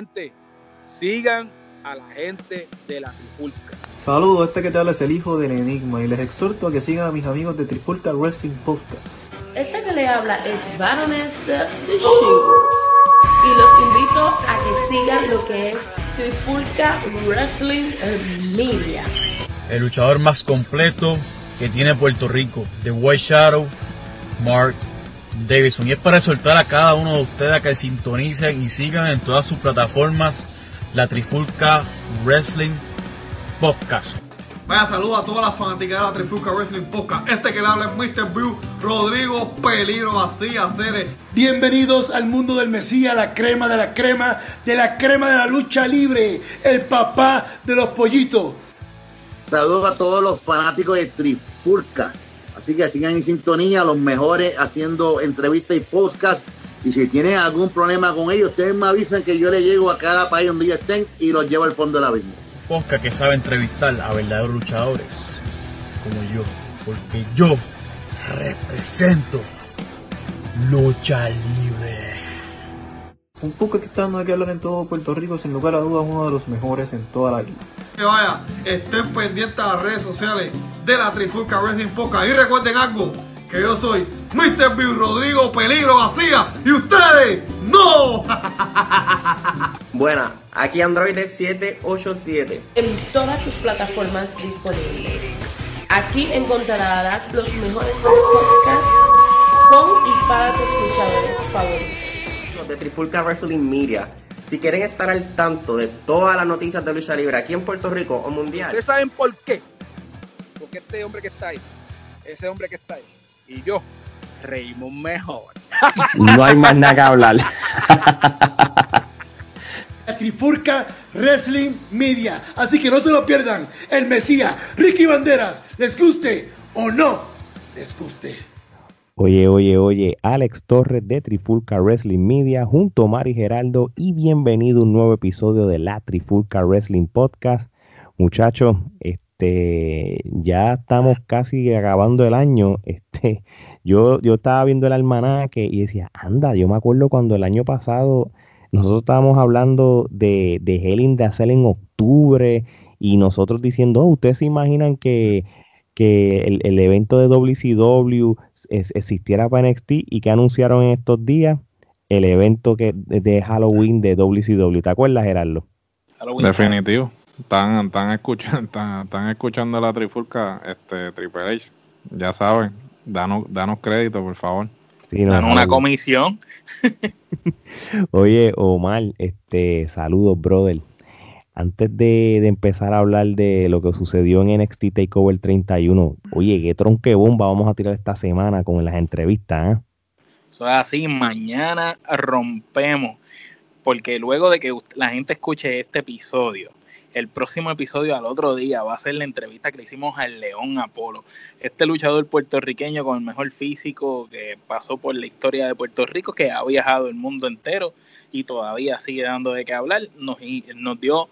gente, sigan a la gente de la Trifulca. Saludos, este que te habla es el hijo del Enigma y les exhorto a que sigan a mis amigos de Trifulca Wrestling Podcast. Este que le habla es Baroness de The Show y los invito a que sigan lo que es Trifulca Wrestling Media. El luchador más completo que tiene Puerto Rico, The White Shadow, Mark Davidson. Y es para exhortar a cada uno de ustedes a que sintonicen y sigan en todas sus plataformas la Trifulca Wrestling Podcast. Vaya saludo a todas las fanáticas de la Trifulca Wrestling Podcast. Este que le habla es Mr. View, Rodrigo Peligro, así hacer. Bienvenidos al mundo del Mesías, la crema de la crema, de la crema de la lucha libre, el papá de los pollitos. Saludos a todos los fanáticos de Trifulca. Así que sigan en sintonía, los mejores haciendo entrevistas y podcast. Y si tienen algún problema con ellos, ustedes me avisan que yo le llego a cada país donde ellos estén y los llevo al fondo del abismo. Podcast que sabe entrevistar a verdaderos luchadores como yo. Porque yo represento lucha libre. Un poco que está dando que hablar en todo Puerto Rico, sin lugar a dudas, uno de los mejores en toda la isla. Que vaya, estén pendientes a las redes sociales de la Trifulca Wrestling Podcast. Y recuerden algo, que yo soy Mr. View, Rodrigo Peligro Vacía y ustedes no. Buena, aquí Android 787. En todas sus plataformas disponibles. Aquí encontrarás los mejores podcasts con y para tus luchadores favoritos. de Trifulca Wrestling Media. Si quieren estar al tanto de todas las noticias de lucha libre aquí en Puerto Rico o mundial, ¿Ustedes saben por qué? Porque este hombre que está ahí, ese hombre que está ahí, y yo reímos mejor. No hay más nada que hablar. La Trifurca Wrestling Media. Así que no se lo pierdan. El Mesías, Ricky Banderas, les guste o no les guste. Oye, oye, oye, Alex Torres de Trifulca Wrestling Media junto a Mari Geraldo y bienvenido a un nuevo episodio de la Trifulca Wrestling Podcast. Muchachos, este, ya estamos casi acabando el año. Este, yo, yo estaba viendo el almanaque y decía, anda, yo me acuerdo cuando el año pasado nosotros estábamos hablando de, de in the Cell en octubre y nosotros diciendo, oh, ustedes se imaginan que, que el, el evento de WCW es- existiera para NXT y que anunciaron en estos días el evento que de Halloween de WCW. ¿Te acuerdas, Gerardo? Definitivo. Están, están, escuchando, están, están escuchando la trifulca este, Triple H. Ya saben, danos, danos crédito, por favor. Sí, no, Dan una comisión. Oye, Omar, este, saludos, brother. Antes de, empezar a hablar de lo que sucedió en NXT Takeover 31, oye, qué tronque bomba vamos a tirar esta semana con las entrevistas, ¿ah? Eso es así, mañana rompemos. Porque luego de que la gente escuche este episodio, el próximo episodio al otro día va a ser la entrevista que le hicimos al León Apolo. Este luchador puertorriqueño con el mejor físico que pasó por la historia de Puerto Rico, que ha viajado el mundo entero y todavía sigue dando de qué hablar, nos, nos dio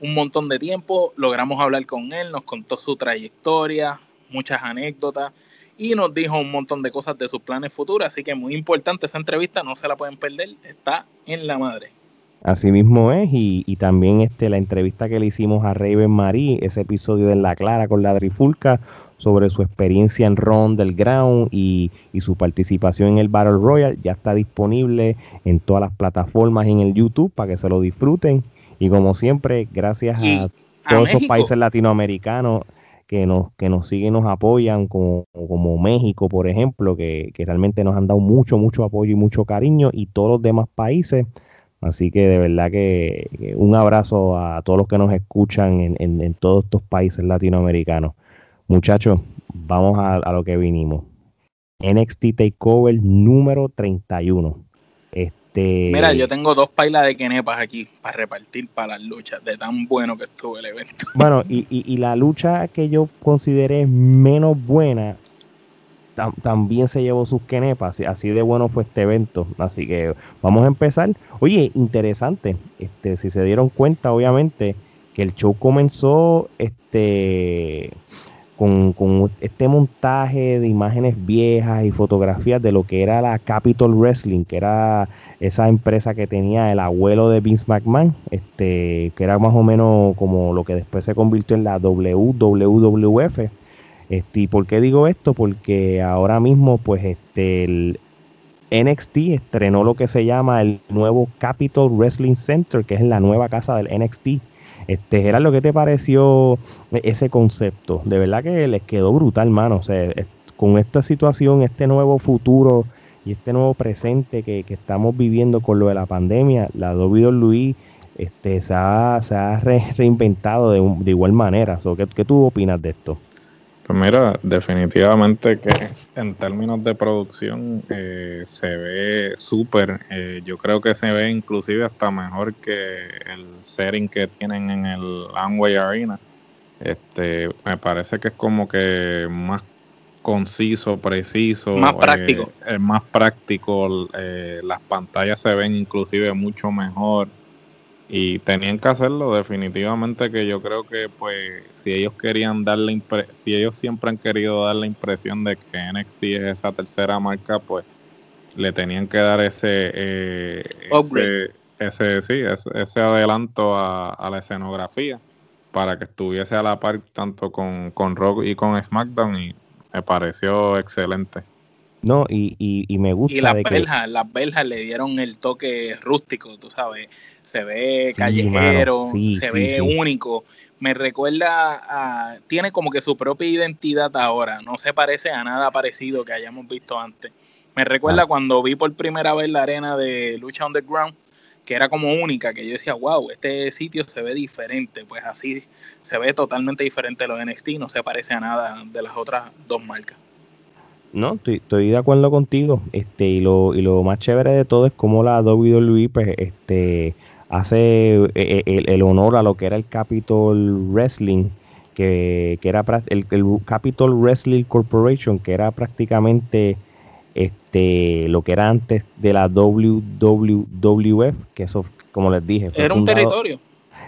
un montón de tiempo, logramos hablar con él, nos contó su trayectoria, muchas anécdotas y nos dijo un montón de cosas de sus planes futuros, así que muy importante esa entrevista, no se la pueden perder, está en la madre. Así mismo es, y, y también este, la entrevista que le hicimos a Raven Marie, ese episodio de La Clara con la Trifulca, sobre su experiencia en Ron del Ground y, y su participación en el Battle Royale, ya está disponible en todas las plataformas y en el YouTube para que se lo disfruten. Y como siempre, gracias a a todos esos México. países latinoamericanos que nos, que nos siguen, nos apoyan, como, como México, por ejemplo, que, que realmente nos han dado mucho, mucho apoyo y mucho cariño, y todos los demás países. Así que de verdad que, que un abrazo a todos los que nos escuchan en, en- en todos estos países latinoamericanos. Muchachos, vamos a, a lo que vinimos. NXT Takeover número 31. Este, Mira, yo tengo dos pailas de quenepas aquí para repartir para las luchas, de tan bueno que estuvo el evento. Bueno, y, y- y la lucha que yo consideré menos buena tam- también se llevó sus quenepas. Así, así de bueno fue este evento. Así que vamos a empezar. Oye, interesante. Este, si se dieron cuenta, obviamente, que el show comenzó este con, este montaje de imágenes viejas y fotografías de lo que era la Capitol Wrestling, que era esa empresa que tenía el abuelo de Vince McMahon, este, que era más o menos como lo que después se convirtió en la WWF. Este, ¿Y por qué digo esto? Porque ahora mismo, pues, este, el NXT estrenó lo que se llama el nuevo Capitol Wrestling Center, que es la nueva casa del NXT. Este, Gerardo, ¿qué te pareció ese concepto? De verdad que les quedó brutal, mano. O sea, con esta situación, este nuevo futuro y este nuevo presente que, estamos viviendo con lo de la pandemia, la WWE este, se ha, se ha reinventado de, de, igual manera. ¿qué, ¿Qué tú opinas de esto? Pues mira, definitivamente que en términos de producción eh, se ve súper. Eh, yo creo que se ve inclusive hasta mejor que el setting que tienen en el Amway Arena. Este, me parece que es como que más conciso, preciso, más práctico. Eh, más práctico. las pantallas se ven inclusive mucho mejor y tenían que hacerlo definitivamente que yo creo que pues si ellos querían dar la si ellos siempre han querido dar la impresión de que NXT es esa tercera marca pues le tenían que dar ese eh, ese, ese, sí ese, adelanto a, la escenografía para que estuviese a la par tanto con, con Rock y con SmackDown y me pareció excelente no, y, y, me gusta. Y las beljas, las beljas le dieron el toque rústico, tú sabes. Se ve callejero, se ve único. Me recuerda a. Tiene como que su propia identidad ahora. No se parece a nada parecido que hayamos visto antes. Me recuerda ah. cuando vi por primera vez la arena de Lucha Underground, que era como única, que yo decía, wow, este sitio se ve diferente. Pues así se ve totalmente diferente de los NXT, no se parece a nada de las otras dos marcas. No, estoy, de acuerdo contigo. Este, y lo, y lo más chévere de todo es cómo la WWE pues, este, hace eh, eh, el, honor a lo que era el Capitol Wrestling, que, era el, el Capitol Wrestling Corporation, que era prácticamente este lo que era antes de la WWF, que eso, como les dije, era un territorio.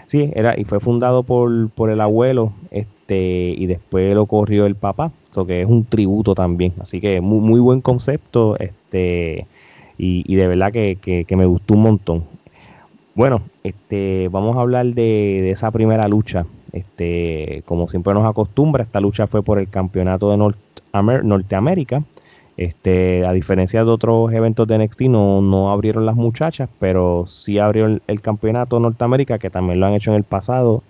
Sí, era, y fue fundado por, por el abuelo, este, y después lo corrió el papá que es un tributo también. Así que muy, muy buen concepto, este, y, de verdad que, me gustó un montón. Bueno, este, vamos a hablar de, esa primera lucha. Este, como siempre nos acostumbra, esta lucha fue por el campeonato de Norteamérica. Este, a diferencia de otros eventos de NXT, no, no abrieron las muchachas, pero sí abrió el, el campeonato Norteamérica, que también lo han hecho en el pasado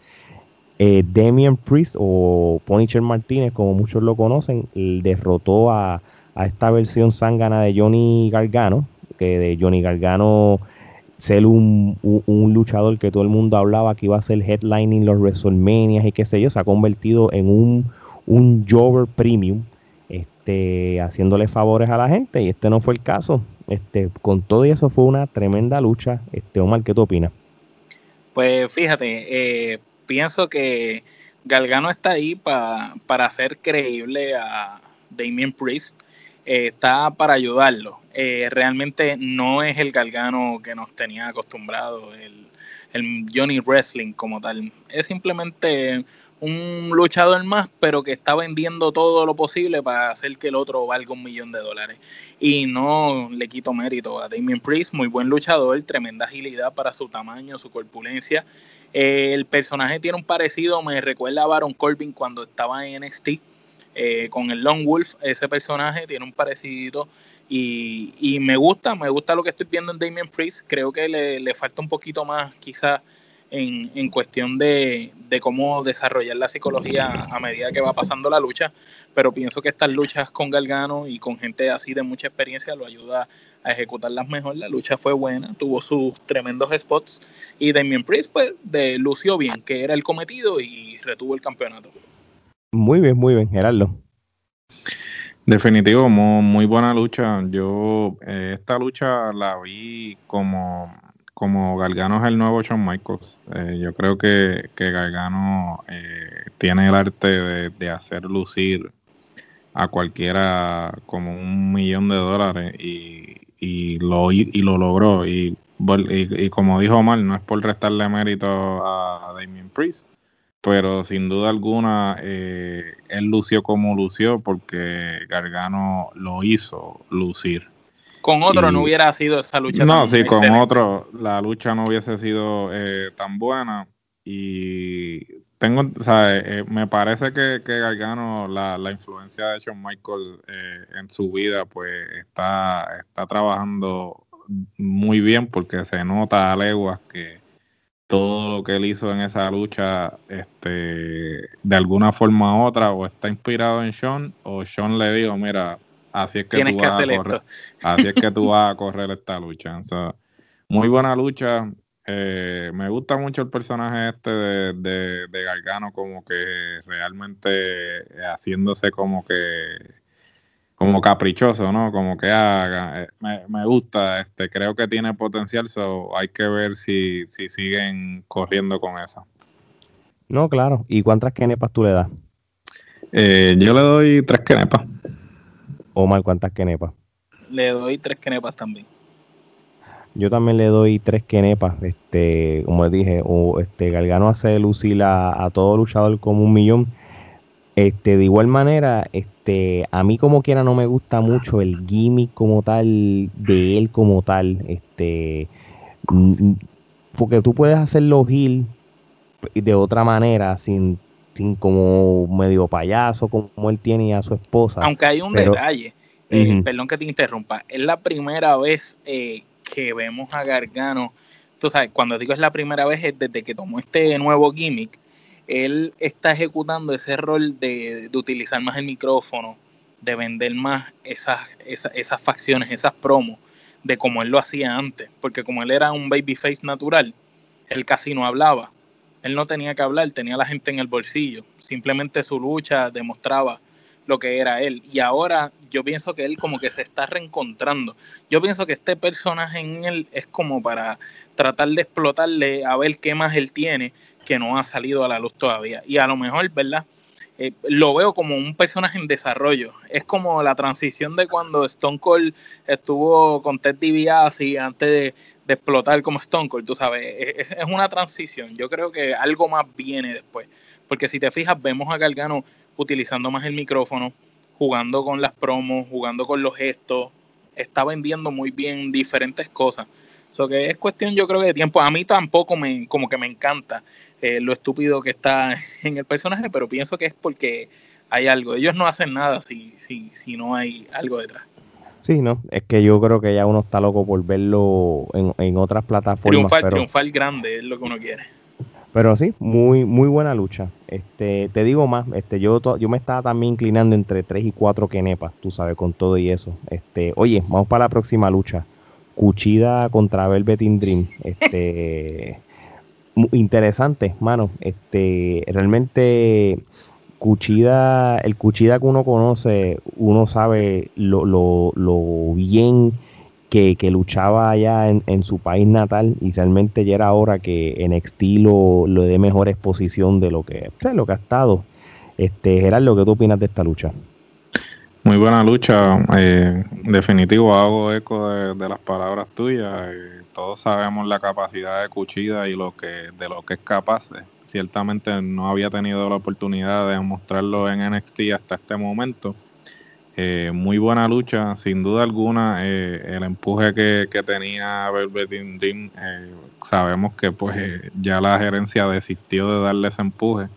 eh, Damian Priest o Punisher Martínez, como muchos lo conocen, derrotó a, esta versión zángana de Johnny Gargano, que de Johnny Gargano ser un, luchador que todo el mundo hablaba que iba a ser headlining los WrestleMania y qué sé yo, se ha convertido en un, un Jover Premium, este, haciéndole favores a la gente y este no fue el caso. Este, con todo eso fue una tremenda lucha. Este, Omar, ¿qué tú opinas? Pues fíjate, eh, pienso que Galgano está ahí para hacer creíble a Damien Priest. Eh, está para ayudarlo. Eh, realmente no es el Galgano que nos tenía acostumbrado, el, el Johnny Wrestling como tal. Es simplemente un luchador más, pero que está vendiendo todo lo posible para hacer que el otro valga un millón de dólares. Y no le quito mérito a Damien Priest, muy buen luchador, tremenda agilidad para su tamaño, su corpulencia. Eh, el personaje tiene un parecido, me recuerda a Baron Corbin cuando estaba en NXT. Eh, con el Long Wolf, ese personaje tiene un parecido y, me gusta, me gusta lo que estoy viendo en Damien Priest. Creo que le, le falta un poquito más, quizás en, cuestión de, cómo desarrollar la psicología a medida que va pasando la lucha, pero pienso que estas luchas con Galgano y con gente así de mucha experiencia lo ayuda a ejecutarlas mejor. La lucha fue buena, tuvo sus tremendos spots y Damien Priest pues de lució bien, que era el cometido y retuvo el campeonato. Muy bien, muy bien, Gerardo. Definitivo, muy, buena lucha. Yo eh, esta lucha la vi como como Gargano es el nuevo Shawn Michaels, eh, yo creo que, que Gargano eh, tiene el arte de, hacer lucir a cualquiera como un millón de dólares y, y lo, y lo logró. Y, y, como dijo Omar, no es por restarle mérito a Damien Priest, pero sin duda alguna eh, él lució como lució porque Gargano lo hizo lucir. Con otro no hubiera sido esa lucha. No, sí, con otro la lucha no hubiese sido eh, tan buena y tengo, o sea, eh, me parece que, que Gargano, la, la, influencia de Shawn Michael en su vida, pues está, está trabajando muy bien porque se nota a leguas que todo lo que él hizo en esa lucha, este, de alguna forma u otra, o está inspirado en Sean, o Sean le dijo, mira, así es que tú vas a correr, así es que tú vas a correr esta lucha. muy buena lucha. Eh, me gusta mucho el personaje este de, de, de Gargano, como que realmente haciéndose como que como caprichoso, ¿no? Como que haga, ah, me, gusta, este, creo que tiene potencial, so hay que ver si, si siguen corriendo con eso. No, claro. ¿Y cuántas kenepas tú le das? Eh, yo le doy tres kenepas. Omar, ¿cuántas kenepas? Le doy tres kenepas también. Yo también le doy tres kenepas. Este, como dije, o, este Galgano hace lucir a, a todo luchador como un millón este, de igual manera, este, a mí como quiera no me gusta mucho el gimmick como tal, de él como tal, este, porque tú puedes hacerlo heel de otra manera, sin, como medio payaso como él tiene a su esposa. Aunque hay un detalle, eh, perdón que te interrumpa, es la primera vez eh, que vemos a Gargano, tú sabes, cuando digo es la primera vez es desde que tomó este nuevo gimmick, él está ejecutando ese rol de, utilizar más el micrófono, de vender más esas, esas, facciones, esas promos, de como él lo hacía antes, porque como él era un babyface natural, él casi no hablaba, él no tenía que hablar, tenía la gente en el bolsillo, simplemente su lucha demostraba lo que era él. Y ahora yo pienso que él como que se está reencontrando. Yo pienso que este personaje en él es como para tratar de explotarle a ver qué más él tiene que no ha salido a la luz todavía. Y a lo mejor, ¿verdad? Eh, lo veo como un personaje en desarrollo. Es como la transición de cuando Stone Cold estuvo con Ted DiBiase antes de, explotar como Stone Cold, tú sabes. Es, es, una transición. Yo creo que algo más viene después. Porque si te fijas, vemos a Gargano utilizando más el micrófono, jugando con las promos, jugando con los gestos. Está vendiendo muy bien diferentes cosas. So que es cuestión, yo creo que de tiempo. A mí tampoco me, como que me encanta eh, lo estúpido que está en el personaje, pero pienso que es porque hay algo. Ellos no hacen nada si, si, si no hay algo detrás. Sí, no, es que yo creo que ya uno está loco por verlo en, en otras plataformas. Triunfar, pero, triunfar grande es lo que uno quiere. Pero sí, muy muy buena lucha. Este, te digo más, este, yo yo me estaba también inclinando entre 3 y 4 kenepas, tú sabes, con todo y eso. Este, oye, vamos para la próxima lucha. Cuchida contra Velvet Dream. Este, interesante, mano. Este, realmente Cuchida, el Cuchida que uno conoce, uno sabe lo, lo, lo bien que, luchaba allá en, su país natal y realmente ya era hora que en estilo lo dé mejor exposición de lo que, lo que ha estado. Este, Gerardo, ¿qué tú opinas de esta lucha? Muy buena lucha. Eh, definitivo, hago eco de, las palabras tuyas. Eh, todos sabemos la capacidad de Cuchida y lo que de lo que es capaz. Ciertamente no había tenido la oportunidad de mostrarlo en NXT hasta este momento. Eh, muy buena lucha, sin duda alguna. el empuje que, que tenía Velvet Dream, sabemos que pues ya la gerencia desistió de darle ese empuje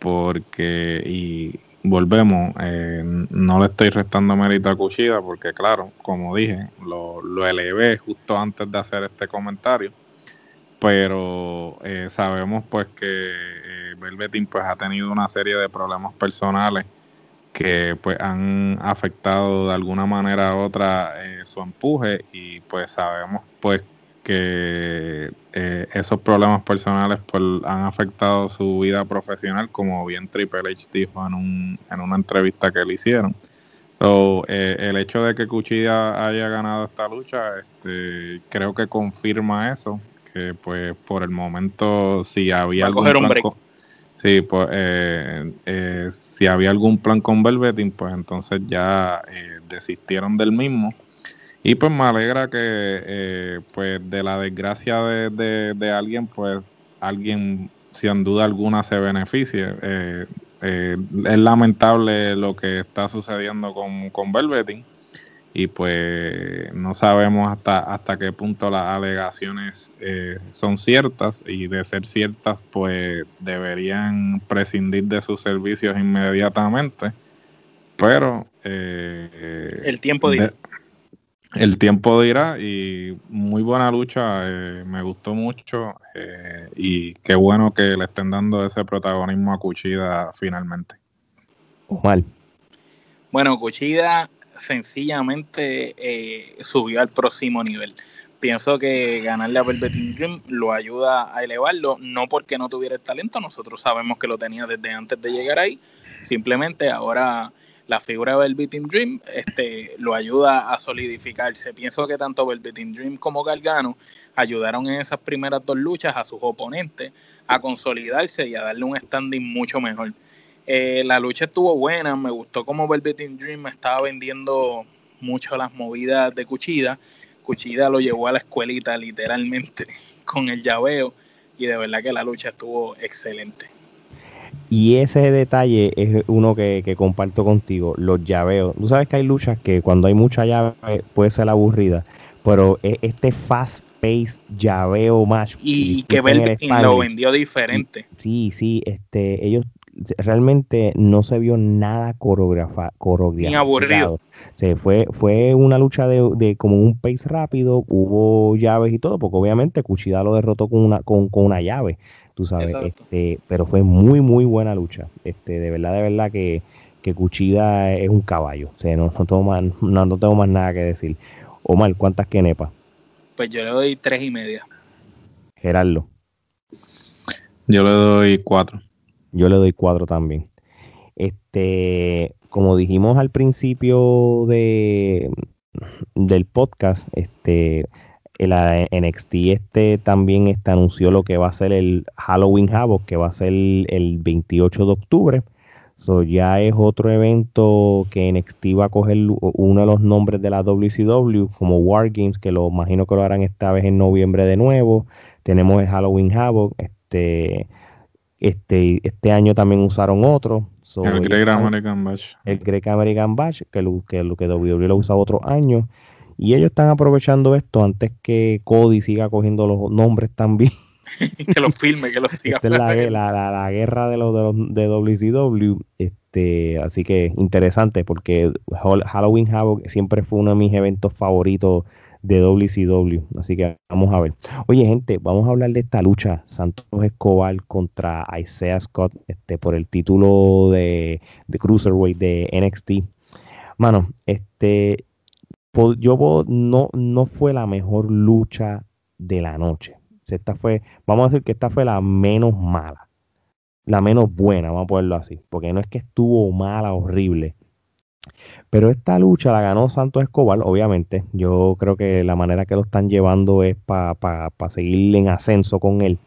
porque y volvemos, eh, no le estoy restando mérito a Cuchida porque claro, como dije, lo, lo elevé justo antes de hacer este comentario, pero eh, sabemos pues que eh, pues ha tenido una serie de problemas personales que pues han afectado de alguna manera u otra su empuje y pues sabemos pues que eh, esos problemas personales pues, han afectado su vida profesional, como bien Triple H dijo en, un, en una entrevista que le hicieron. So, eh, el hecho de que Cuchilla haya ganado esta lucha, este, creo que confirma eso, que pues por el momento si había algún plan con, sí, pues, eh, si había algún plan con Velvetin, pues entonces ya desistieron del mismo. Y pues me alegra que eh, pues de la desgracia de, de, alguien, pues alguien sin duda alguna se beneficie. Eh, eh, es lamentable lo que está sucediendo con, con Velveteen y pues no sabemos hasta, hasta qué punto las alegaciones eh, son ciertas y de ser ciertas pues deberían prescindir de sus servicios inmediatamente pero eh, el tiempo dirá. el tiempo dirá y muy buena lucha eh, me gustó mucho y qué bueno que le estén dando ese protagonismo a Cuchida finalmente. Mal bueno Cuchida sencillamente eh, subió al próximo nivel. Pienso que ganarle a Velveteen Dream lo ayuda a elevarlo, no porque no tuviera el talento, nosotros sabemos que lo tenía desde antes de llegar ahí, simplemente ahora la figura de Velveteen Dream este, lo ayuda a solidificarse. Pienso que tanto Velveteen Dream como Gargano ayudaron en esas primeras dos luchas a sus oponentes a consolidarse y a darle un standing mucho mejor. Eh, la lucha estuvo buena, me gustó como Velveteen Dream estaba vendiendo mucho las movidas de Cuchida. Cuchida lo llevó a la escuelita literalmente con el llaveo y de verdad que la lucha estuvo excelente. Y ese detalle es uno que, comparto contigo, los llaveos. Tú sabes que hay luchas que cuando hay mucha llave puede ser aburrida, pero e, este fast pace llaveo match y, que Velveteen lo vendió diferente. Sí, sí, este ellos realmente no se vio nada coreografa, coreografiado. Ni aburrido. Se fue, fue una lucha de, como un pace rápido, hubo llaves y todo, porque obviamente Cuchida lo derrotó con una, con, una llave, tú sabes, este, pero fue muy, muy buena lucha. Este, de verdad, de verdad que, que Cuchida es un caballo. O sea, no, no, tengo más, no, tengo más nada que decir. Omar, ¿cuántas quenepas? Pues yo le doy tres y media. Gerardo. Yo le doy cuatro. Yo le doy cuatro también. Este, como dijimos al principio de, del podcast, este, el NXT este también este, anunció lo que va a ser el Halloween Havoc, que va a ser el, 28 de octubre. So, ya es otro evento que NXT va a coger uno de los nombres de la WCW, como War Games, que lo imagino que lo harán esta vez en noviembre de nuevo. Tenemos el Halloween Havoc. Este, este, este año también usaron otro. el Great American Bash. El Great American Bash, que lo que, lo que WWE lo usa otro año. Y ellos están aprovechando esto antes que Cody siga cogiendo los nombres también. que los filme, que los siga. Esta es la, la, la, guerra de los, de los de WCW. Este, así que interesante porque Halloween Havoc siempre fue uno de mis eventos favoritos de WCW. Así que vamos a ver. Oye, gente, vamos a hablar de esta lucha. Santos Escobar contra Isaiah Scott este, por el título de, de Cruiserweight de NXT. Mano, este, yo no, no fue la mejor lucha de la noche. Esta fue, vamos a decir que esta fue la menos mala. La menos buena, vamos a ponerlo así. Porque no es que estuvo mala, horrible pero esta lucha la ganó Santos Escobar, obviamente. Yo creo que la manera que lo están llevando es para seguir en ascenso con él.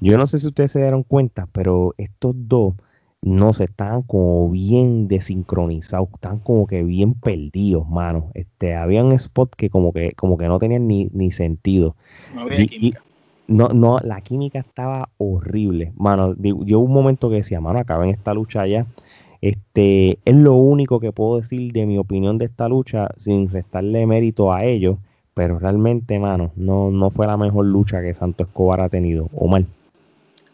Yo no sé si ustedes se dieron cuenta, pero estos dos no se están como bien desincronizados, están como que bien perdidos, mano. Este, había un spot que como que, como que no tenían ni, ni sentido. No había química. no, no, la química estaba horrible, mano. Yo un momento que decía, mano, acaben esta lucha ya este, es lo único que puedo decir de mi opinión de esta lucha sin restarle mérito a ellos, pero realmente, mano, no, no fue la mejor lucha que Santos Escobar ha tenido. Omar.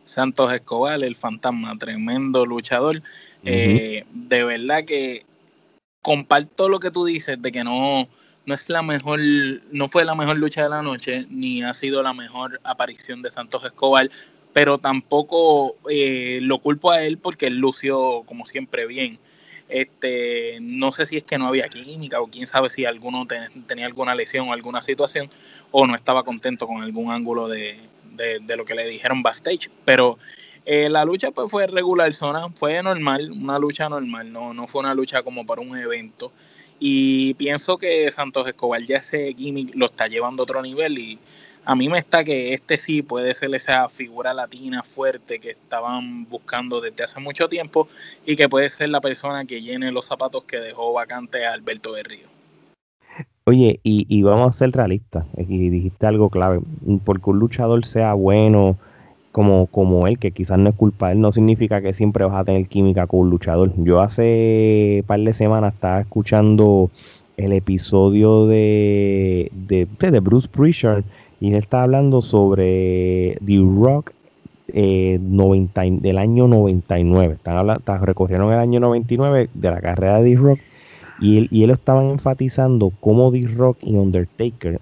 Santos Escobar, el fantasma, tremendo luchador. Eh, de verdad que comparto lo que tú dices de que no, no es la mejor, no fue la mejor lucha de la noche, ni ha sido la mejor aparición de Santos Escobar, pero tampoco eh, lo culpo a él porque él lució como siempre bien. Este, no sé si es que no había química o quién sabe si alguno tenía alguna lesión o alguna situación o no estaba contento con algún ángulo de, lo que le dijeron backstage. Pero eh, la lucha pues fue regular zona, fue normal, una lucha normal, no, no fue una lucha como para un evento. Y pienso que Santos Escobar ya ese gimmick lo está llevando a otro nivel y a mí me está que este sí puede ser esa figura latina fuerte que estaban buscando desde hace mucho tiempo y que puede ser la persona que llene los zapatos que dejó vacante a Alberto de Río. Oye, y, vamos a ser realistas, y dijiste algo clave, porque un luchador sea bueno como, como él, que quizás no es culpa él, no significa que siempre vas a tener química con un luchador. Yo hace par de semanas estaba escuchando el episodio de, de, de Bruce Prichard y él está hablando sobre The Rock eh, 90, del año 99. Están hablando, recorrieron el año 99 de la carrera de D-Rock y él, y él estaban enfatizando cómo D-Rock y Undertaker,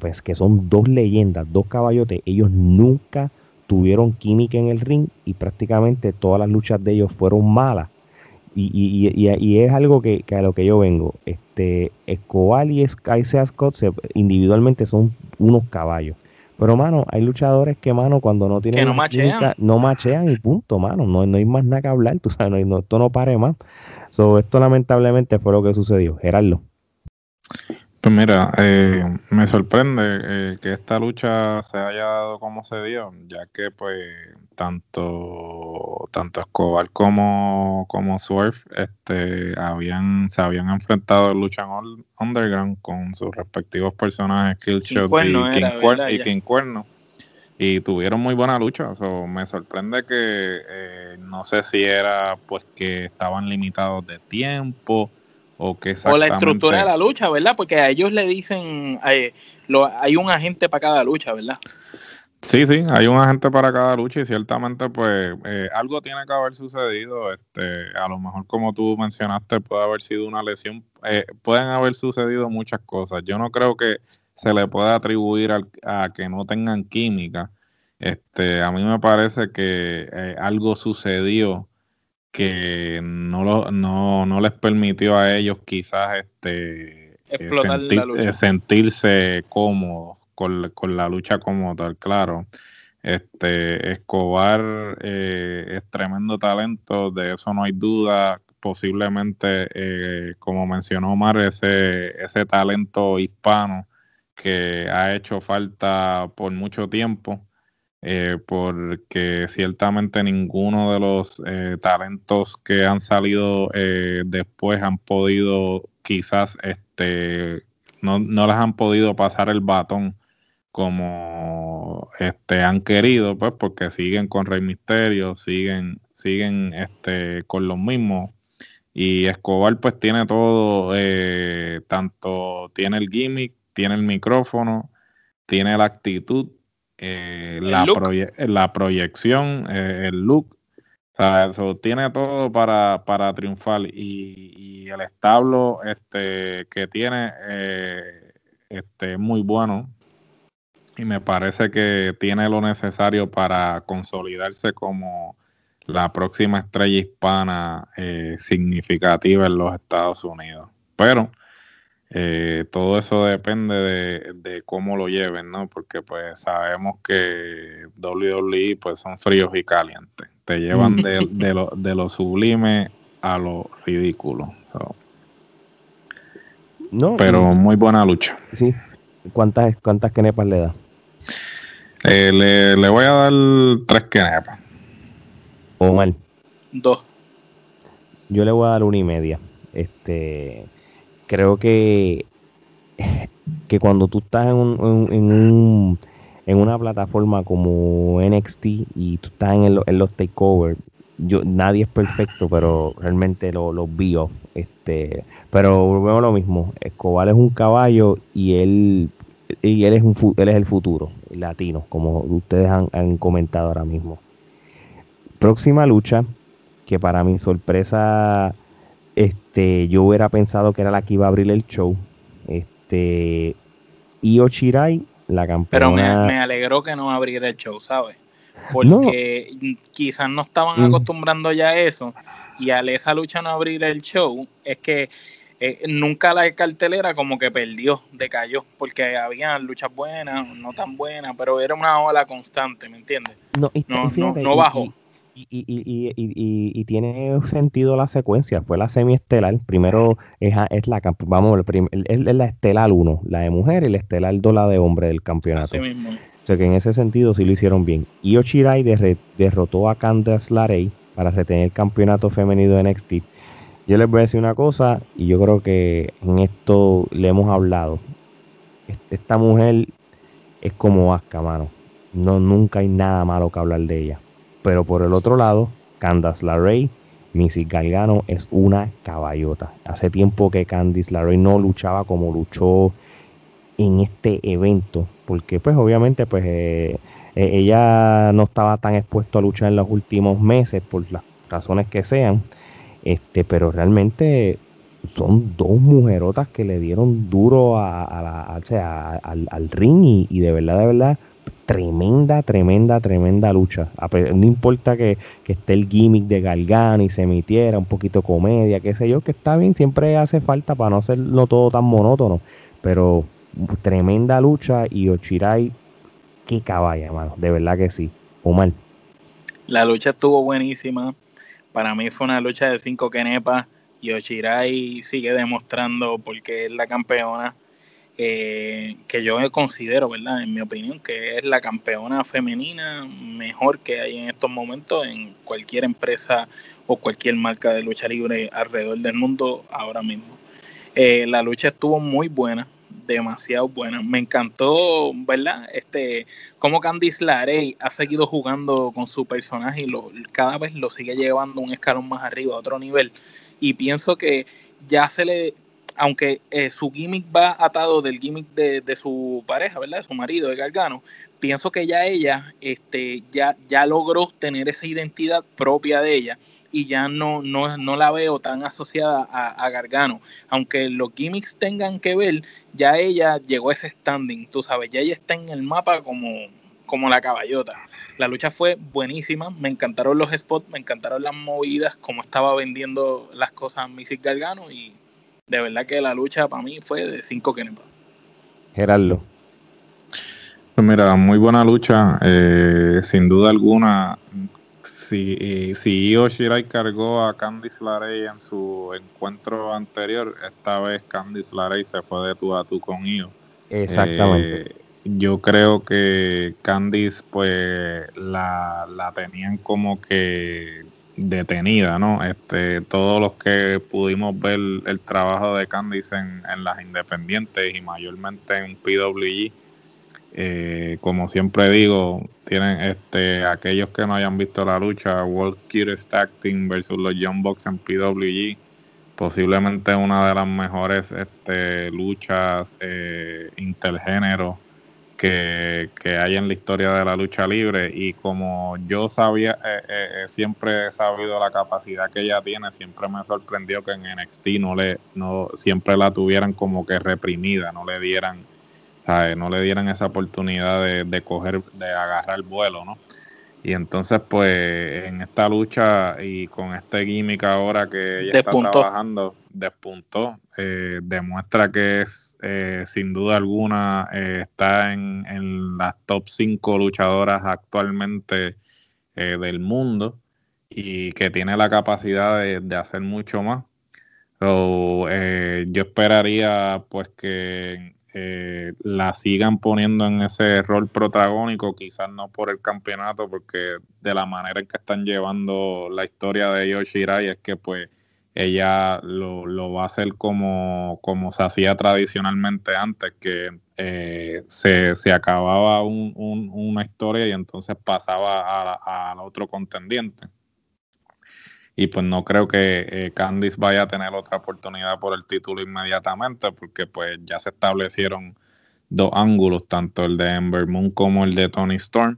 pues, que son dos leyendas, dos caballotes, ellos nunca tuvieron química en el ring y prácticamente todas las luchas de ellos fueron malas. Y, y, y, y es algo que, que, a lo que yo vengo. Este, Escobar y Isaiah Scott se, individualmente son unos caballos. Pero, mano, hay luchadores que, mano, cuando no tienen. Que no machean. no machean y punto, mano. No, no hay más nada que hablar, tú sabes, no, no- esto no pare más. So, esto lamentablemente fue lo que sucedió. Gerardo. Pues mira, eh, me sorprende eh, que esta lucha se haya dado como se dio, ya que pues tanto tanto Escobar como como Swerve este habían se habían enfrentado en lucha en underground con sus respectivos personajes Killshot y King, y. King Cuerno y tuvieron muy buena lucha. So, me sorprende que eh, no sé si era pues que estaban limitados de tiempo o la estructura de la lucha, ¿verdad? Porque a ellos le dicen, eh, lo- hay un agente para cada lucha, ¿verdad? Sí, sí, hay un agente para cada lucha y ciertamente pues eh, algo tiene que haber sucedido. Este, a lo mejor como tú mencionaste puede haber sido una lesión, eh, pueden haber sucedido muchas cosas. Yo no creo que se le pueda atribuir al- a que no tengan química. Este, a mí me parece que eh, algo sucedió que no, lo, no, no les permitió a ellos quizás este, eh, la sentir- lucha. eh, sentirse cómodos con, con la lucha como tal, claro. Este Escobar eh, es tremendo talento, de eso no hay duda. Posiblemente, eh, como mencionó Omar, ese, ese talento hispano que ha hecho falta por mucho tiempo, eh, porque ciertamente ninguno de los eh, talentos que han salido eh, después han podido, quizás, este, no, no les han podido pasar el batón como este han querido, pues, porque siguen con Rey Misterio, siguen, siguen este con los mismos. Y Escobar pues tiene todo, eh, tanto tiene el gimmick, tiene el micrófono, tiene la actitud, eh, la, proye- la proyección, eh, el look, o sea, eso tiene todo para, para triunfar y, y el establo este, que tiene eh, este, es muy bueno y me parece que tiene lo necesario para consolidarse como la próxima estrella hispana eh, significativa en los Estados Unidos. Pero eh, todo eso depende de, de cómo lo lleven, ¿no? Porque pues sabemos que WWE pues son fríos y calientes. Te llevan de, de lo, de lo sublime a lo ridículo. So, No, pero muy buena lucha. sí. ¿Cuántas, cuántas kenepas le da? Eh, le, le voy a dar tres quenepas. Omar. Dos. Yo le voy a dar una y media. Este, creo que, que cuando tú estás en, un, en, un- en una plataforma como NXT y tú estás en, el- en los takeovers, yo, nadie es perfecto, pero realmente lo- los vi off. Este, pero volvemos a lo mismo. Escobar es un caballo y él y él es un él es el futuro latino, como ustedes han comentado ahora mismo. Próxima lucha, que para mi sorpresa, este, yo hubiera pensado que era la que iba a abrir el show. Este, Io Shirai, la Pero me, campeona. me alegró que no abriera el show, ¿sabes? Porque quizás no estaban acostumbrando ya a eso y al esa lucha no abrir el show, es que eh, nunca la cartelera como que perdió, decayó, porque había luchas buenas, no tan buenas, pero era una ola constante, ¿me entiendes? No, y, No, fíjate, no, no bajó. Y, y, y, y, y- tiene sentido la secuencia. Fue la semiestelar. Primero es, la vamos, es, la estelar 1, la de mujer, y la estelar 2, la de hombre del campeonato. Mismo. O sea que en ese sentido sí lo hicieron bien. Io Shirai derre- derrotó a Candice LeRae para retener el campeonato femenino de NXT. Yo les voy a decir una cosa, y yo creo que en esto le hemos hablado. Est- Esta mujer es como Asuka, mano. no, nunca hay nada malo que hablar de ella. Pero por el otro lado, Candace LaRey, Missy Galgano es una caballota. Hace tiempo que Candice LaRey no luchaba como luchó en este evento, porque pues obviamente pues eh, eh, ella no estaba tan expuesto a luchar en los últimos meses por las razones que sean, este, pero realmente son dos mujerotas que le dieron duro a, la, al, al, ring y, y, de verdad, de verdad, tremenda, tremenda, tremenda lucha. No importa que, que, esté el gimmick de Galgano y se emitiera un poquito comedia, qué sé yo, que está bien, siempre hace falta para no hacerlo todo tan monótono, pero tremenda lucha y Ochirai, qué caballa, hermano, de verdad que sí. Omar. La lucha estuvo buenísima. Para mí fue una lucha de cinco kenepas y Ochirai sigue demostrando porque es la campeona eh, que yo considero, ¿verdad? En mi opinión, que es la campeona femenina mejor que hay en estos momentos en cualquier empresa o cualquier marca de lucha libre alrededor del mundo ahora mismo. Eh, la lucha estuvo muy buena, demasiado buena. Me encantó, ¿verdad? Este, cómo Candice LaRey ha seguido jugando con su personaje y lo, cada vez lo sigue llevando un escalón más arriba, a otro nivel. Y pienso que ya se le, aunque eh, su gimmick va atado del gimmick de, su pareja, ¿verdad? De su marido, de Gargano, pienso que ya ella este, ya, ya logró tener esa identidad propia de ella y ya no, no, no la veo tan asociada a, Gargano. Aunque los gimmicks tengan que ver, ya ella llegó a ese standing, tú sabes, ya ella está en el mapa como, como la caballota. La lucha fue buenísima, me encantaron los spots, me encantaron las movidas, como estaba vendiendo las cosas Missy Gargano y de verdad que la lucha para mí fue de 5 kenepas. Gerardo. Pues mira, muy buena lucha, eh, sin duda alguna si, si Io Shirai cargó a Candice LaRey en su encuentro anterior, esta vez Candice LaRey se fue de tú a tú con Io. Exactamente. Eh, yo creo que Candice pues la, la tenían como que detenida, ¿no? Este, todos los que pudimos ver el trabajo de Candice en, las independientes y mayormente en PWG, eh, como siempre digo, tienen este aquellos que no hayan visto la lucha, World Cutest Team versus los Young Bucks en PWG, posiblemente una de las mejores este, luchas eh, intergénero que, hay en la historia de la lucha libre y como yo sabía, eh, eh, siempre he sabido la capacidad que ella tiene, siempre me sorprendió que en NXT no le, no, siempre la tuvieran como que reprimida, no le dieran no le dieran esa oportunidad de, de coger, de agarrar el vuelo, ¿no? Y entonces, pues, en esta lucha y con este gimmick ahora que ella está trabajando, despuntó, eh, demuestra que es, eh, sin duda alguna, eh, está en, en, las top 5 luchadoras actualmente del mundo y que tiene la capacidad de, de hacer mucho más. yo esperaría, pues, que eh, la sigan poniendo en ese rol protagónico, quizás no por el campeonato, porque de la manera en que están llevando la historia de Yoshirai es que pues ella lo, va a hacer como, como se hacía tradicionalmente antes, que eh, se, acababa una historia y entonces pasaba al otro contendiente y pues no creo que eh, Candice vaya a tener otra oportunidad por el título inmediatamente porque pues ya se establecieron dos ángulos, tanto el de Ember Moon como el de Tony Storm.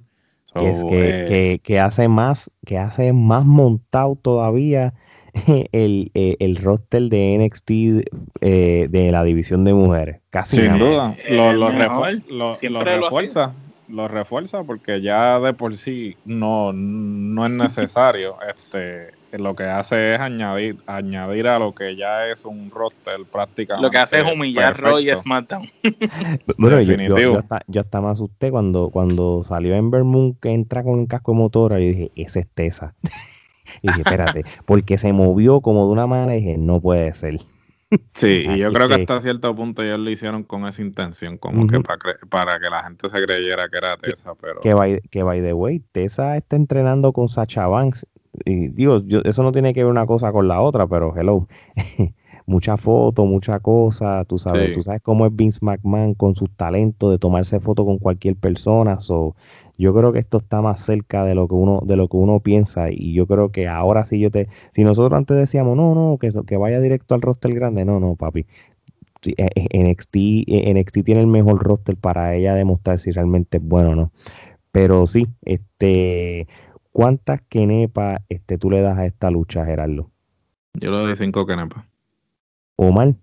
es eh, que, hace más, que hace más montado todavía el, eh, el roster de NXT de la división de mujeres. Casi Sin duda, lo, lo, refuerza lo refuerza porque ya de por sí no, no es necesario. este Lo que hace es añadir, añadir a lo que ya es un roster prácticamente. Lo que hace es humillar Roy SmackDown. bueno, yo, yo, hasta, yo, hasta, me asusté cuando, cuando salió Ember Moon que entra con un casco de motora y dije, ese es Tessa. Y dije, espérate, porque se movió como de una manera y dije, no puede ser. Sí, y yo creo que, hasta cierto punto ellos lo hicieron con esa intención, como que para, que la gente se creyera que era Tessa, pero... Que by, que by the way, Tessa está entrenando con Sacha Banks, y digo, yo, eso no tiene que ver una cosa con la otra, pero hello. mucha foto, mucha cosa, tú sabes, Sí. tú sabes cómo es Vince McMahon con sus talentos de tomarse foto con cualquier persona, so, yo creo que esto está más cerca de lo que uno, de lo que uno piensa, y yo creo que ahora sí yo te, si nosotros antes decíamos, no, no, que, que vaya directo al roster grande, no, no, papi. Sí, eh, eh, NXT, eh, NXT tiene el mejor roster para ella demostrar si realmente es bueno o no. Pero sí, este, ¿cuántas kenepas este, tú le das a esta lucha, Gerardo? Yo le doy cinco kenepas. Omar,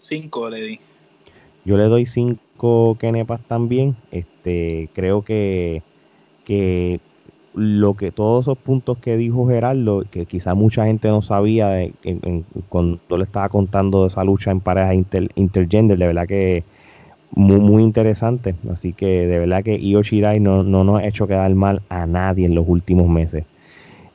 Cinco le di. yo le doy cinco kenepas también. Este, creo que, que lo que todos esos puntos que dijo Gerardo, que quizá mucha gente no sabía de- en- en- cuando le estaba contando de esa lucha en pareja inter- intergender, de verdad que muy, muy interesante. Así que de verdad que Io Shirai no, no nos ha hecho quedar mal a nadie en los últimos meses.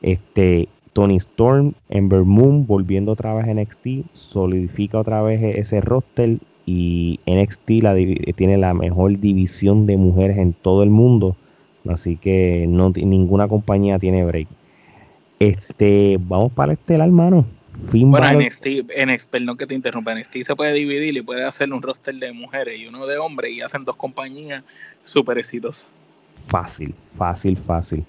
Este, Tony Storm, Ember Moon, volviendo otra vez a NXT, solidifica otra vez ese roster y NXT la divi- tiene la mejor división de mujeres en todo el mundo. Así que no ninguna compañía tiene break. Este, vamos para el estelar, hermano. Finn Bueno, Balor- NXT, NXT, perdón que te interrumpa, NXT se puede dividir y puede hacer un roster de mujeres y uno de hombres y hacen dos compañías súper exitosas. Fácil, fácil, fácil.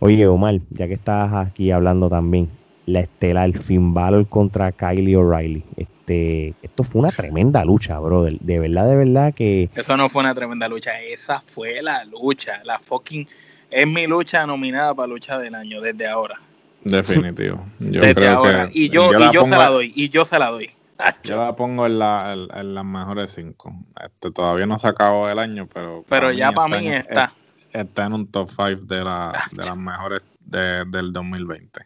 Oye, Omar, ya que estás aquí hablando también, la estelar Finn Balor contra Kylie O'Reilly. Este, esto fue una tremenda lucha, brother. De verdad, de verdad que Eso no fue una tremenda lucha, esa fue la lucha, la fucking... Es mi lucha nominada para lucha del año desde ahora. Definitivo. Yo desde creo ahora. que y yo, y la yo se la doy, y yo se la doy. Yo la pongo en, la, en, en las mejores cinco. Este, todavía no se acabó el año, pero. Pero ya para mí está. Está en un top 5 de, la, de las mejores de- del 2020.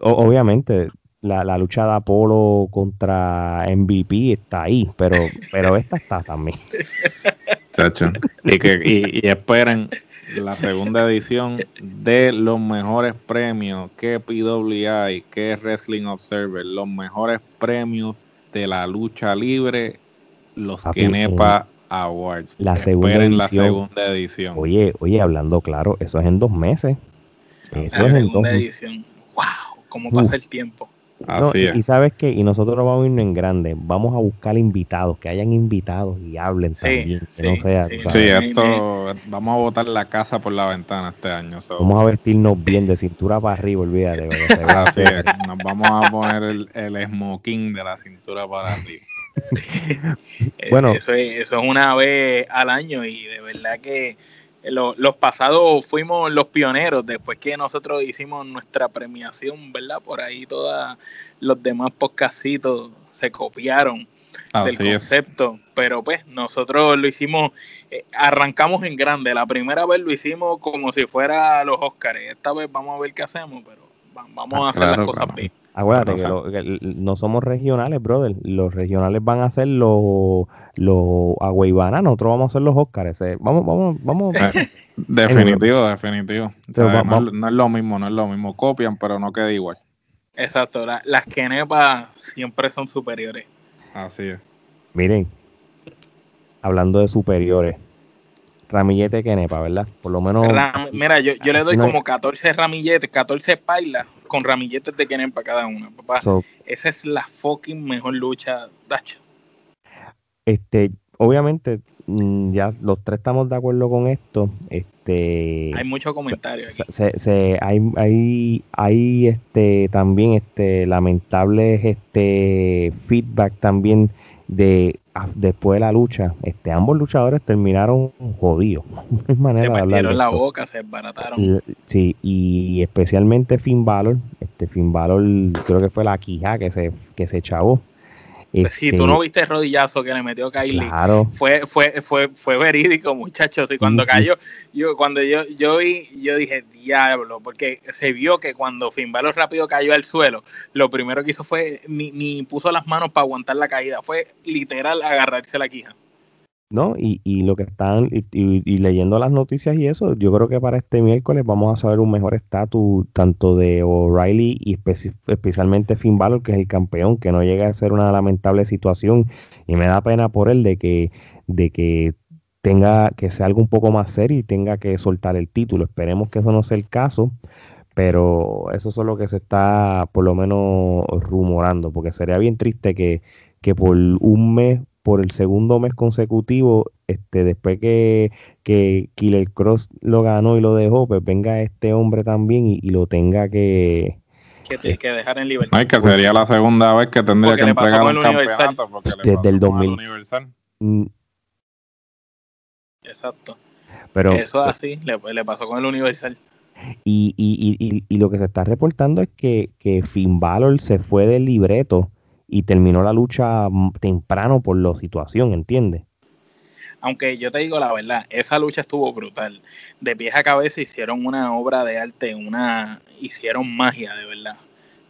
o- obviamente la, la lucha de Apolo contra MVP está ahí, pero, pero esta está también. Chacho. Y, que, y, y esperen la segunda edición de los mejores premios que PWI, que Wrestling Observer, los mejores premios de la lucha libre, los Papi, Kenepa Awards. La segunda Esperen la edición. segunda edición. Oye, oye, hablando claro, eso es en dos meses. Eso La es en dos segunda meses. edición. ¡Wow! ¿Cómo pasa el tiempo? No, y, y sabes qué, y nosotros no vamos a irnos en grande, vamos a buscar invitados, que hayan invitados y hablen Sí, también, que sí, no sea, sí, tú Sí, sabes, esto vamos a botar la casa por la ventana este año. so. vamos a vestirnos bien de cintura para arriba, olvídate. Así es, nos vamos a poner el, el smoking de la cintura para arriba. Eh, Bueno. Eso es, eso es una vez al año y de verdad que lo- los pasados fuimos los pioneros después que nosotros hicimos nuestra premiación, ¿verdad? Por ahí todos los demás podcastitos se copiaron del es. concepto, pero pues nosotros lo hicimos, eh, arrancamos en grande, la primera vez lo hicimos como si fuera los Óscares, esta vez vamos a ver qué hacemos, pero vamos Ah, a hacer claro, las cosas claro. bien. Acuérdate que, lo- que l- no somos regionales, brother. Los regionales van a ser los los Agüeybana, nosotros vamos a ser los Óscares. eh. Vamos, vamos, vamos. Eh, Definitivo, definitivo. So, O sea, va- no, va- no es lo mismo, no es lo mismo. Copian, pero no queda igual. Exacto, la- las Kenepas siempre son superiores. Así es. Miren, hablando de superiores, Ramillete Kenepa, ¿verdad? Por lo menos. Ram- mira, yo, yo le doy como 14 ramilletes, 14 pailas con ramilletes de Kenepa cada una, papá. So- Esa es la fucking mejor lucha, Dacho. Este, obviamente, mm, ya los tres estamos de acuerdo con esto. Este, Hay mucho comentario aquí. se, se- se- hay, hay, hay este también este lamentables este feedback también de después de la lucha. Este, ambos luchadores terminaron jodidos. No Se partieron la boca, se desbarataron. Sí, y especialmente Finn Balor, este Finn Balor creo que fue la quija que se que se chavó. Pues si Este, tú no viste el rodillazo que le metió Kylie, Claro. fue, fue, fue, fue verídico, muchachos. Y cuando sí. cayó, yo, cuando yo, yo vi, yo dije, diablo, porque se vio que cuando Finn Balor rápido cayó al suelo, lo primero que hizo fue, ni, ni puso las manos para aguantar la caída, fue literal agarrarse la quija. ¿No? Y, y lo que están, y, y- leyendo las noticias y eso, yo creo que para este miércoles vamos a saber un mejor estatus tanto de O'Reilly y especi- especialmente Finn Balor, que es el campeón, que no llega a ser una lamentable situación y me da pena por él de que, de que tenga, que sea algo un poco más serio y tenga que soltar el título. Esperemos que eso no sea el caso. pero eso es lo que se está por lo menos rumorando, porque sería bien triste que, que por un mes, por el segundo mes consecutivo, este, después que, que Killer Cross lo ganó y lo dejó, pues venga este hombre también y, y lo tenga que, que, te, que dejar en libertad. Ay, que sería la segunda vez que tendría Porque que entregar un campeonato porque desde el con 2000. Universal. Mm, Exacto. Pero, Eso es así, le, le pasó con el Universal. Y, y, y, y, y lo que se está reportando es que, que Finn Balor se fue del libreto y terminó la lucha temprano por la situación, ¿entiendes? Aunque yo te digo la verdad, esa lucha estuvo brutal. De pies a cabeza hicieron una obra de arte, una hicieron magia, de verdad.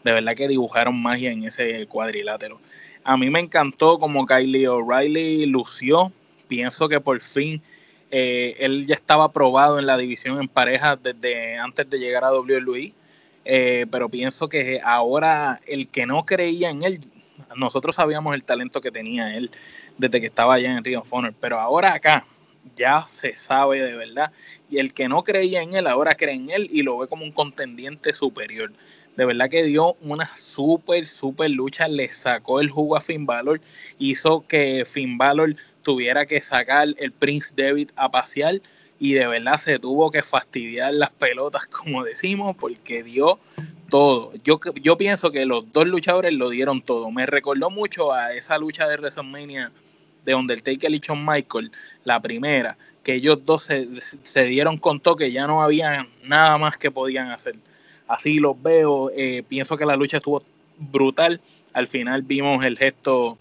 De verdad que dibujaron magia en ese cuadrilátero. A mí me encantó como Kylie O'Reilly lució. Pienso que por fin eh, él ya estaba probado en la división en parejas desde antes de llegar a WWE. Eh, pero pienso que ahora el que no creía en él, nosotros sabíamos el talento que tenía él desde que estaba allá en Ring of Honor, pero ahora acá ya se sabe de verdad. Y el que no creía en él, ahora cree en él y lo ve como un contendiente superior. De verdad que dio una súper, súper lucha, le sacó el jugo a Finn Balor, hizo que Finn Balor tuviera que sacar el Prince David a pasear y de verdad se tuvo que fastidiar las pelotas, como decimos, porque dio todo. Yo, yo pienso que los dos luchadores lo dieron todo. Me recordó mucho a esa lucha de WrestleMania de Undertaker y Shawn Michael, la primera, que ellos dos se, dieron con que ya no había nada más que podían hacer. Así los veo, eh, pienso que la lucha estuvo brutal. Al final vimos el gesto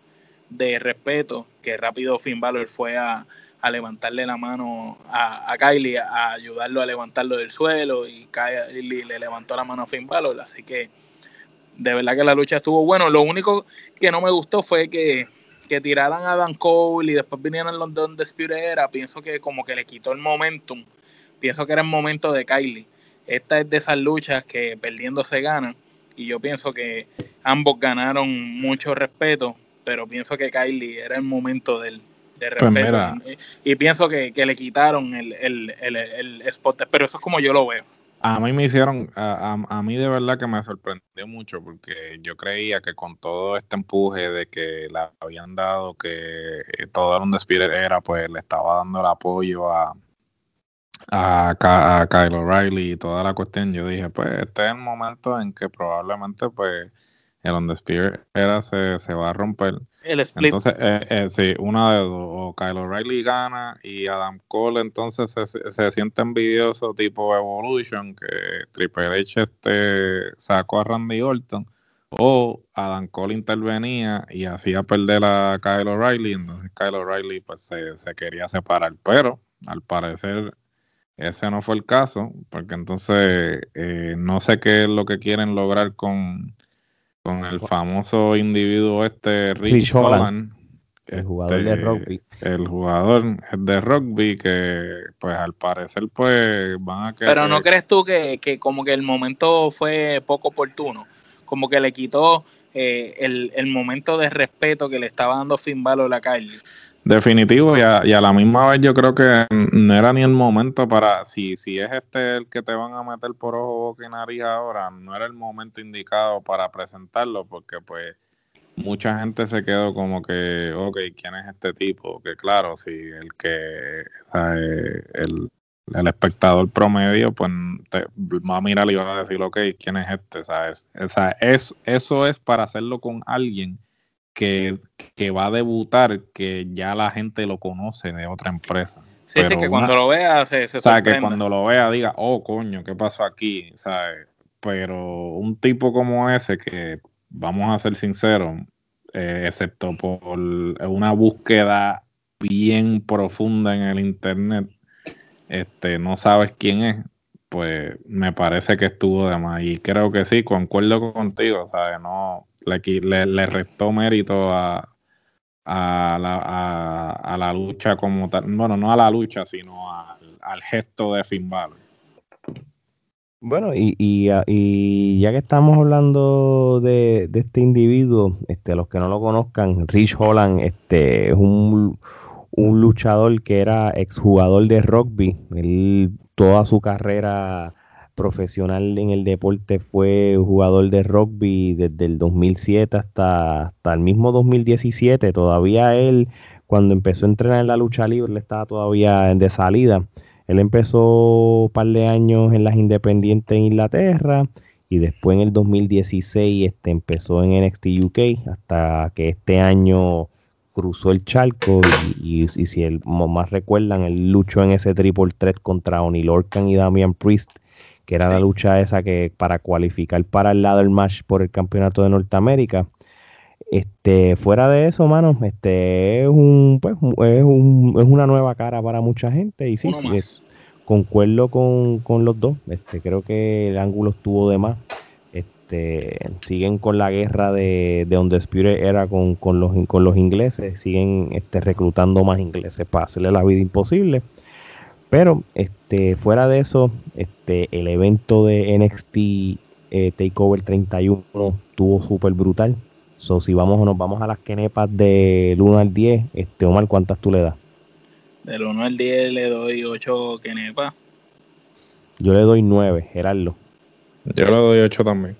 de respeto que rápido Finn Balor fue a, a levantarle la mano a, a, Kylie, a ayudarlo a levantarlo del suelo y Kylie le levantó la mano a Finn Balor, así que de verdad que la lucha estuvo bueno. Lo único que no me gustó fue que, que tiraran a Dan Cole y después vinieran los de Undisputed Era, pienso que como que le quitó el momentum, pienso que era el momento de Kylie. Esta es de esas luchas que perdiendo se ganan. Y yo pienso que ambos ganaron mucho respeto, pero pienso que Kylie era el momento del, de Pues respeto. y, y pienso que, que le quitaron el, el, el, el spot, pero eso es como yo lo veo. A mí me hicieron, a, a, a mí de verdad que me sorprendió mucho porque yo creía que con todo este empuje de que le habían dado, que eh, todo el Undisputed era, pues le estaba dando el apoyo a, a, a Kyle O'Reilly y toda la cuestión, yo dije, pues este es el momento en que probablemente pues el Undisputed era se, se va a romper. El split. Entonces, eh, eh, sí, una de dos, o Kyle O'Reilly gana y Adam Cole entonces se, se- siente envidioso tipo Evolution, que Triple H este, sacó a Randy Orton, o Adam Cole intervenía y hacía perder a Kyle O'Reilly, entonces Kyle O'Reilly pues se, se quería separar, pero al parecer ese no fue el caso, porque entonces eh, no sé qué es lo que quieren lograr con, con el famoso individuo este Rich, Rich Holland, Holland, el jugador de este, rugby. El jugador de rugby que pues al parecer pues van a querer... Pero ¿no crees tú que, que como que el momento fue poco oportuno? Como que le quitó eh, el, el momento de respeto que le estaba dando Finn Balor a Kylie. Definitivo, y a, y a la misma vez yo creo que no era ni el momento para, si, si es este el que te van a meter por ojo, boca y nariz ahora, no era el momento indicado para presentarlo, porque pues mucha gente se quedó como que, ok, ¿quién es este tipo? Que claro, si el que, eh, el, el espectador promedio, pues te va a mirar y va a decir, ok, ¿quién es este? ¿Sabes? O sea, es, eso es para hacerlo con alguien que, que va a debutar, que ya la gente lo conoce de otra empresa. Sí, sí, que una- cuando lo vea se, se o sea, que cuando lo vea diga, oh, coño, ¿qué pasó aquí? ¿Sabes? Pero un tipo como ese, que vamos a ser sinceros, eh, excepto por una búsqueda bien profunda en el internet, este, no sabes quién es, pues me parece que estuvo de más. Y creo que sí, concuerdo contigo, ¿sabes? No, le, restó mérito a, la, lucha como tal. Bueno, no a la lucha, sino al, gesto de Finn Balor. Bueno, y, ya que estamos hablando de, de este individuo, este, los que no lo conozcan, Rich Holland este, es un, un luchador que era exjugador de rugby. Él toda su carrera profesional en el deporte fue jugador de rugby desde el 2007 hasta, hasta el mismo 2017. Todavía él, cuando empezó a entrenar en la lucha libre, estaba todavía de salida. Él empezó un par de años en las independientes en Inglaterra y después en el 2016 este, empezó en NXT UK hasta que este año cruzó el charco y, si el, más recuerdan, él luchó en ese triple threat contra Oni Lorcan y Damian Priest, que era la lucha esa que para cualificar para el lado del match por el campeonato de Norteamérica. Este, fuera de eso, mano, este es un, pues, es, un, es una nueva cara para mucha gente y sí, concuerdo con, con, los dos. Este, creo que el ángulo estuvo de más. Este, siguen con la guerra de, de Undisputed era con, con, los, con los ingleses, siguen este, reclutando más ingleses para hacerle la vida imposible. Pero este, fuera de eso, este, el evento de NXT eh, Takeover 31 estuvo súper brutal. So, si vamos nos vamos a las kenepas del 1 al 10, este, Omar, ¿cuántas tú le das? Del 1 al 10 le doy 8 kenepas. Yo le doy 9, Gerardo. Yo le doy 8 también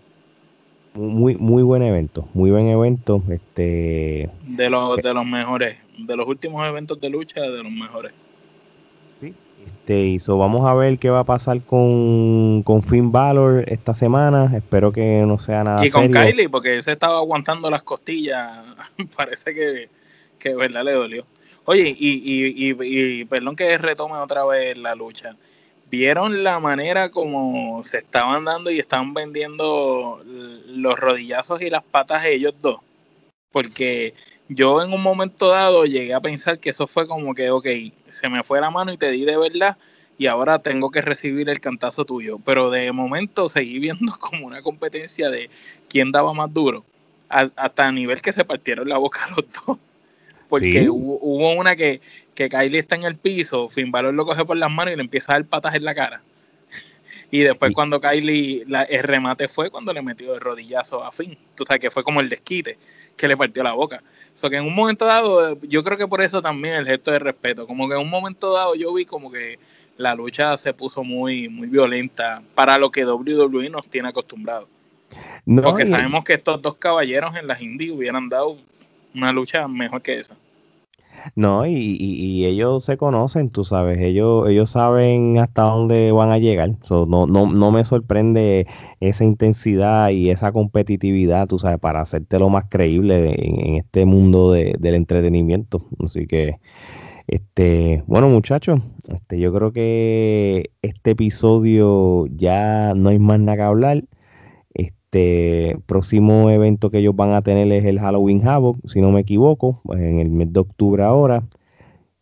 muy muy buen evento, muy buen evento, este de los de los mejores, de los últimos eventos de lucha de los mejores. Este hizo, vamos a ver qué va a pasar con, con Finn Balor esta semana, espero que no sea nada Y con Kylie porque él se estaba aguantando las costillas, parece que que verdad le dolió. Oye, y, y, y, y perdón que retome otra vez la lucha. Vieron la manera como se estaban dando y estaban vendiendo los rodillazos y las patas de ellos dos. Porque yo en un momento dado llegué a pensar que eso fue como que, ok, se me fue la mano y te di de verdad y ahora tengo que recibir el cantazo tuyo. Pero de momento seguí viendo como una competencia de quién daba más duro. hasta a nivel que se partieron la boca los dos. Porque hubo, una que, que Kylie está en el piso, Finn Balor lo coge por las manos y le empieza a dar patas en la cara. Y después cuando Kylie, la, el remate fue cuando le metió el rodillazo a Finn. Tú sabes que fue como el desquite que le partió la boca. O sea que en un momento dado, yo creo que por eso también el gesto de respeto. Como que en un momento dado yo vi como que la lucha se puso muy, muy violenta para lo que WWE nos tiene acostumbrados. Porque sabemos que estos dos caballeros en las indies hubieran dado una lucha mejor que esa. No, y, ellos se conocen, tú sabes, ellos, ellos saben hasta dónde van a llegar. no, no, no me sorprende esa intensidad y esa competitividad, tú sabes, para hacerte lo más creíble en, este mundo del entretenimiento. Así que, este, bueno, muchachos, este, yo creo que este episodio ya no hay más nada que hablar. Este próximo evento que ellos van a tener es el Halloween Havoc, si no me equivoco, en el mes de octubre ahora.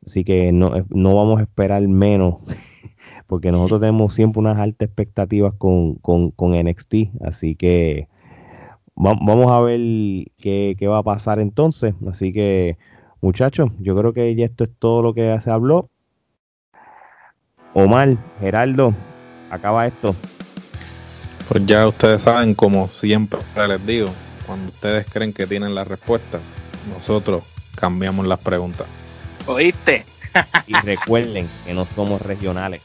Así que no, eh, vamos a esperar menos, porque nosotros tenemos siempre unas altas expectativas con, con, NXT. Así que vamos a ver qué, qué, va a pasar entonces. Así que, muchachos, yo creo que ya esto es todo lo que se habló. Omar, Geraldo, acaba esto. Pues ya ustedes saben, como siempre les digo, cuando ustedes creen que tienen las respuestas, nosotros cambiamos las preguntas. ¿Oíste? y recuerden que no somos regionales.